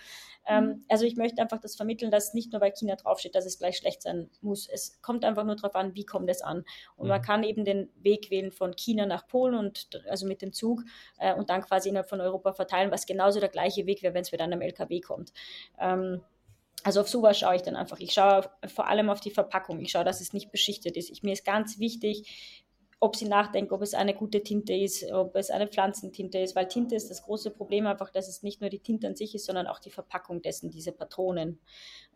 Ähm, mhm. also ich möchte einfach das vermitteln, dass nicht nur bei China draufsteht, dass es gleich schlecht sein muss. Es kommt einfach nur darauf an, wie kommt es an. Und mhm. man kann eben den Weg wählen von China nach Polen und also mit dem Zug äh, und dann quasi innerhalb von Europa verteilen, was genauso der gleiche Weg wäre, wenn es wieder an einem LKW kommt. Ähm, also auf sowas schaue ich dann einfach. Ich schaue vor allem auf die Verpackung. Ich schaue, dass es nicht beschichtet ist. Ich, mir ist ganz wichtig, ob sie nachdenken, ob es eine gute Tinte ist, ob es eine Pflanzentinte ist, weil Tinte ist das große Problem einfach, dass es nicht nur die Tinte an sich ist, sondern auch die Verpackung dessen, diese Patronen.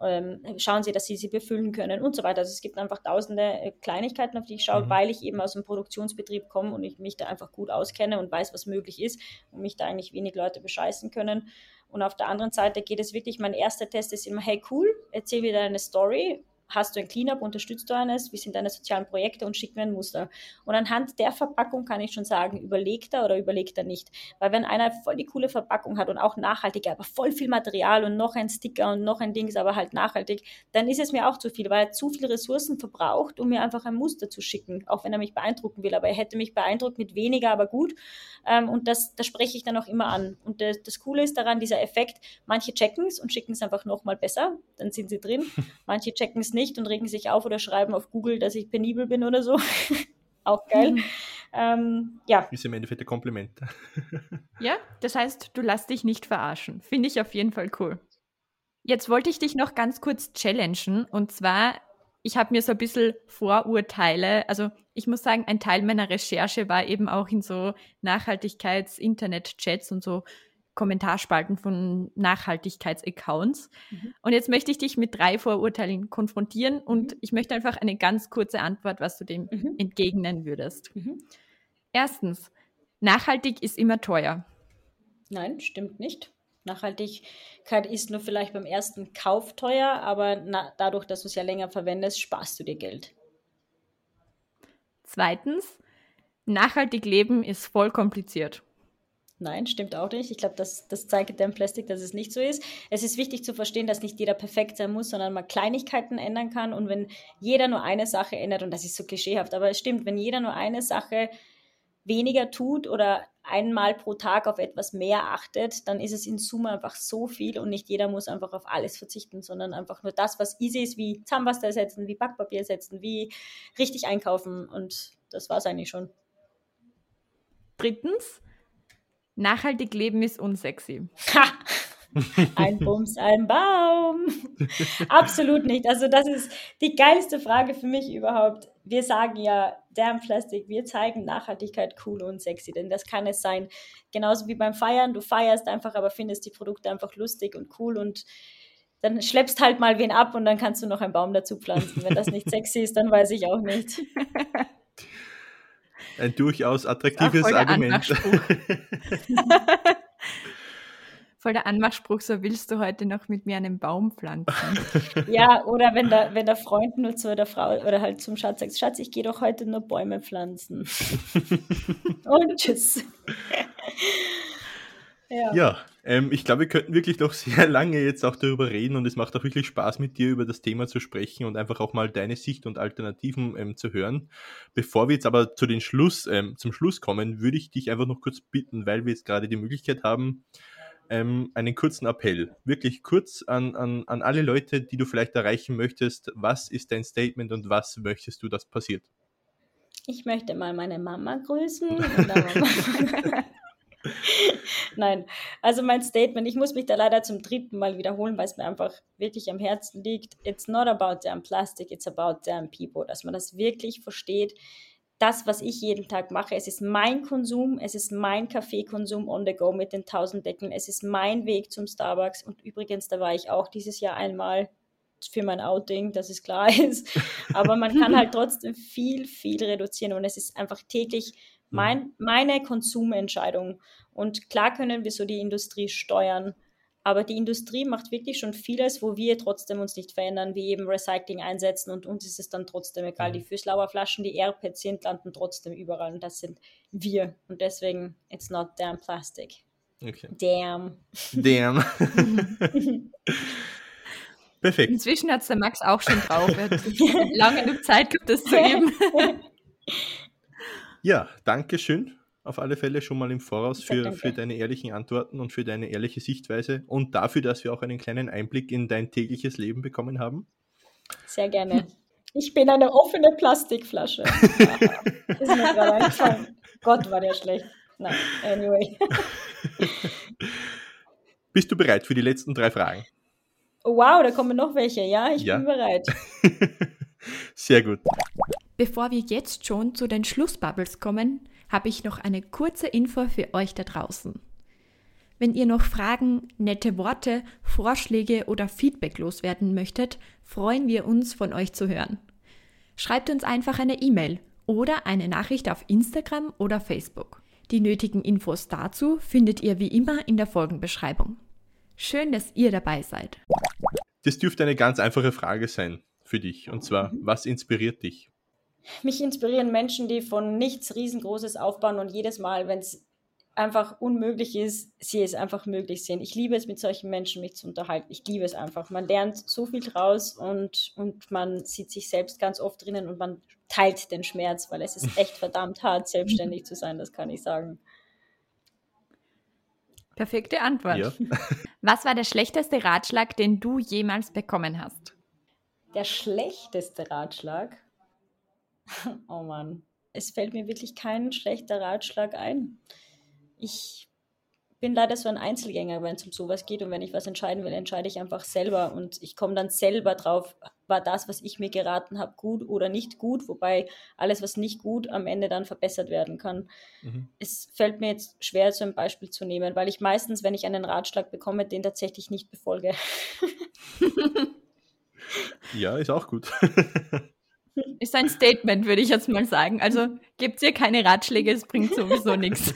Ähm, schauen Sie, dass Sie sie befüllen können und so weiter. Also es gibt einfach tausende äh, Kleinigkeiten, auf die ich schaue, mhm. weil ich eben aus dem Produktionsbetrieb komme und ich mich da einfach gut auskenne und weiß, was möglich ist und mich da eigentlich wenig Leute bescheißen können. Und auf der anderen Seite geht es wirklich, mein erster Test ist immer, hey cool, erzähl wieder eine Story, hast du ein Cleanup, unterstützt du eines, wie sind deine sozialen Projekte und schick mir ein Muster. Und anhand der Verpackung kann ich schon sagen, überlegt er oder überlegt er nicht. Weil wenn einer voll die coole Verpackung hat und auch nachhaltig, aber voll viel Material und noch ein Sticker und noch ein Dings, aber halt nachhaltig, dann ist es mir auch zu viel, weil er zu viele Ressourcen verbraucht, um mir einfach ein Muster zu schicken, auch wenn er mich beeindrucken will. Aber er hätte mich beeindruckt mit weniger, aber gut. Ähm, und das, das spreche ich dann auch immer an. Und das, das Coole ist daran, dieser Effekt, manche checken es und schicken es einfach nochmal besser, dann sind sie drin. <laughs> Manche checken es nicht und regen sich auf oder schreiben auf Google, dass ich penibel bin oder so. <laughs> Auch geil. Mhm. Ähm, ja. Ist im Endeffekt ein Kompliment. <laughs> ja, das heißt, du lässt dich nicht verarschen. Finde ich auf jeden Fall cool. Jetzt wollte ich dich noch ganz kurz challengen. Und zwar, ich habe mir so ein bisschen Vorurteile, also ich muss sagen, ein Teil meiner Recherche war eben auch in so Nachhaltigkeits-Internet-Chats und so Kommentarspalten von Nachhaltigkeitsaccounts. Mhm. Und jetzt möchte ich dich mit drei Vorurteilen konfrontieren und mhm. ich möchte einfach eine ganz kurze Antwort, was du dem mhm. entgegnen würdest. Mhm. Erstens, nachhaltig ist immer teuer. Nein, stimmt nicht. Nachhaltigkeit ist nur vielleicht beim ersten Kauf teuer, aber na, dadurch, dass du es ja länger verwendest, sparst du dir Geld. Zweitens, nachhaltig leben ist voll kompliziert. Nein, stimmt auch nicht. Ich glaube, das, das zeigt dem Plastik, dass es nicht so ist. Es ist wichtig zu verstehen, dass nicht jeder perfekt sein muss, sondern man Kleinigkeiten ändern kann. Und wenn jeder nur eine Sache ändert, und das ist so klischeehaft, aber es stimmt, wenn jeder nur eine Sache weniger tut oder einmal pro Tag auf etwas mehr achtet, dann ist es in Summe einfach so viel und nicht jeder muss einfach auf alles verzichten, sondern einfach nur das, was easy ist, wie Zahnpasta ersetzen, wie Backpapier ersetzen, wie richtig einkaufen und das war es eigentlich schon. Drittens, Nachhaltig leben ist unsexy. Ha! Ein Bums, ein Baum. Absolut nicht. Also das ist die geilste Frage für mich überhaupt. Wir sagen ja, Damn Plastic, wir zeigen Nachhaltigkeit cool und sexy, denn das kann es sein. Genauso wie beim Feiern. Du feierst einfach, aber findest die Produkte einfach lustig und cool und dann schleppst halt mal wen ab und dann kannst du noch einen Baum dazu pflanzen. Wenn das nicht sexy ist, dann weiß ich auch nicht. <laughs> Ein durchaus attraktives Argument. <laughs> voll der Anmachspruch, so willst du heute noch mit mir einen Baum pflanzen. <laughs> Ja, oder wenn der, wenn der Freund nur zu der Frau oder halt zum Schatz sagt, Schatz, ich gehe doch heute nur Bäume pflanzen. <laughs> Und tschüss. Ja, ja ähm, ich glaube, wir könnten wirklich noch <laughs> sehr lange jetzt auch darüber reden und es macht auch wirklich Spaß mit dir über das Thema zu sprechen und einfach auch mal deine Sicht und Alternativen ähm, zu hören. Bevor wir jetzt aber zu den Schluss, ähm, zum Schluss kommen, würde ich dich einfach noch kurz bitten, weil wir jetzt gerade die Möglichkeit haben, ähm, einen kurzen Appell. Wirklich kurz an, an, an alle Leute, die du vielleicht erreichen möchtest. Was ist dein Statement und was möchtest du, dass passiert? Ich möchte mal meine Mama grüßen. <laughs> Nein, also mein Statement, ich muss mich da leider zum dritten Mal wiederholen, weil es mir einfach wirklich am Herzen liegt. It's not about damn plastic, it's about damn people. Dass man das wirklich versteht. Das, was ich jeden Tag mache, es ist mein Konsum, es ist mein Kaffeekonsum on the go mit den tausend Deckeln, es ist mein Weg zum Starbucks. Und übrigens, da war ich auch dieses Jahr einmal für mein Outing, dass es klar <laughs> ist. Aber man kann <laughs> halt trotzdem viel, viel reduzieren und es ist einfach täglich. Mein, meine Konsumentscheidung. Und klar können wir so die Industrie steuern, aber die Industrie macht wirklich schon vieles, wo wir trotzdem uns nicht verändern, wie eben Recycling einsetzen und uns ist es dann trotzdem egal. Die mhm. Füßlauer Flaschen, die Airpads sind, landen trotzdem überall und das sind wir. Und deswegen, it's not damn plastic. Okay. Damn. Damn. <laughs> Perfekt. Inzwischen hat es der Max auch schon drauf. Er hat <laughs> lange genug Zeit gehabt, das zu üben. <laughs> Ja, danke schön auf alle Fälle schon mal im Voraus für, für deine ehrlichen Antworten und für deine ehrliche Sichtweise und dafür, dass wir auch einen kleinen Einblick in dein tägliches Leben bekommen haben. Sehr gerne. <laughs> Ich bin eine offene Plastikflasche. <laughs> ist mir gerade eingefallen. Gott, war der schlecht. Nein, anyway. <laughs> Bist du bereit für die letzten drei Fragen? Wow, da kommen noch welche. Ja, ich ja. bin bereit. Sehr gut. Bevor wir jetzt schon zu den Schlussbubbles kommen, habe ich noch eine kurze Info für euch da draußen. Wenn ihr noch Fragen, nette Worte, Vorschläge oder Feedback loswerden möchtet, freuen wir uns von euch zu hören. Schreibt uns einfach eine E-Mail oder eine Nachricht auf Instagram oder Facebook. Die nötigen Infos dazu findet ihr wie immer in der Folgenbeschreibung. Schön, dass ihr dabei seid. Das dürfte eine ganz einfache Frage sein für dich. Und zwar, was inspiriert dich? Mich inspirieren Menschen, die von nichts riesengroßes aufbauen und jedes Mal, wenn es einfach unmöglich ist, sie es einfach möglich sehen. Ich liebe es, mit solchen Menschen mich zu unterhalten. Ich liebe es einfach. Man lernt so viel draus und, und man sieht sich selbst ganz oft drinnen und man teilt den Schmerz, weil es ist echt verdammt hart, selbstständig zu sein, das kann ich sagen. Perfekte Antwort. Ja. <laughs> Was war der schlechteste Ratschlag, den du jemals bekommen hast? Der schlechteste Ratschlag? <laughs> Oh Mann, es fällt mir wirklich kein schlechter Ratschlag ein. Ich bin leider so ein Einzelgänger, wenn es um sowas geht und wenn ich was entscheiden will, entscheide ich einfach selber und ich komme dann selber drauf, war das, was ich mir geraten habe, gut oder nicht gut, wobei alles, was nicht gut, am Ende dann verbessert werden kann. Mhm. Es fällt mir jetzt schwer, so ein Beispiel zu nehmen, weil ich meistens, wenn ich einen Ratschlag bekomme, den tatsächlich nicht befolge. <laughs> ja, ist auch gut. <laughs> Ist ein Statement, würde ich jetzt mal sagen. Also gebt ihr keine Ratschläge, es bringt sowieso <laughs> nichts.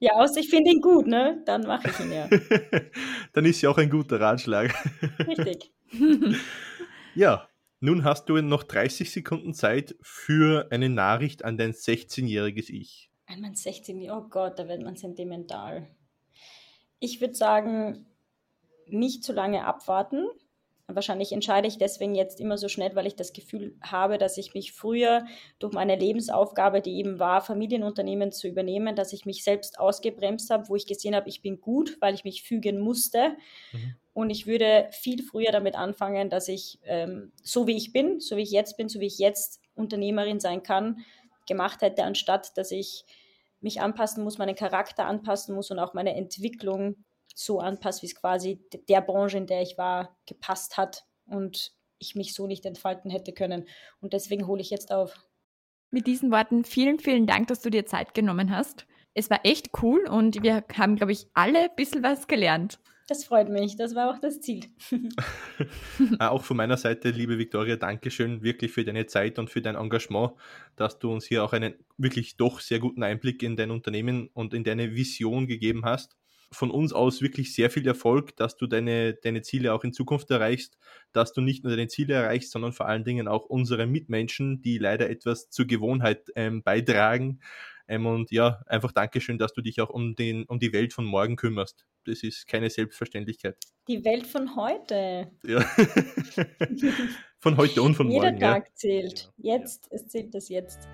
Ja, außer ich finde ihn gut, ne? Dann mache ich ihn ja. <laughs> Dann ist ja auch ein guter Ratschlag. Richtig. <laughs> ja, nun hast du noch 30 Sekunden Zeit für eine Nachricht an dein 16-jähriges Ich. An mein 16 oh Gott, da wird man sentimental. Ich würde sagen, nicht zu lange abwarten, Wahrscheinlich entscheide ich deswegen jetzt immer so schnell, weil ich das Gefühl habe, dass ich mich früher durch meine Lebensaufgabe, die eben war, Familienunternehmen zu übernehmen, dass ich mich selbst ausgebremst habe, wo ich gesehen habe, ich bin gut, weil ich mich fügen musste. Mhm. Und ich würde viel früher damit anfangen, dass ich ähm, so wie ich bin, so wie ich jetzt bin, so wie ich jetzt Unternehmerin sein kann, gemacht hätte, anstatt dass ich mich anpassen muss, meinen Charakter anpassen muss und auch meine Entwicklung so anpasst, wie es quasi der Branche, in der ich war, gepasst hat und ich mich so nicht entfalten hätte können. Und deswegen hole ich jetzt auf. Mit diesen Worten vielen, vielen Dank, dass du dir Zeit genommen hast. Es war echt cool und wir haben, glaube ich, alle ein bisschen was gelernt. Das freut mich, das war auch das Ziel. <laughs> auch von meiner Seite, liebe Viktoria, Dankeschön wirklich für deine Zeit und für dein Engagement, dass du uns hier auch einen wirklich doch sehr guten Einblick in dein Unternehmen und in deine Vision gegeben hast von uns aus wirklich sehr viel Erfolg, dass du deine, deine Ziele auch in Zukunft erreichst, dass du nicht nur deine Ziele erreichst, sondern vor allen Dingen auch unsere Mitmenschen, die leider etwas zur Gewohnheit ähm, beitragen. Ähm, und ja, einfach Dankeschön, dass du dich auch um, den, um die Welt von morgen kümmerst. Das ist keine Selbstverständlichkeit. Die Welt von heute. Ja. <laughs> von heute und von Jeder morgen. Jeder Tag ja. zählt. Jetzt, es zählt das jetzt.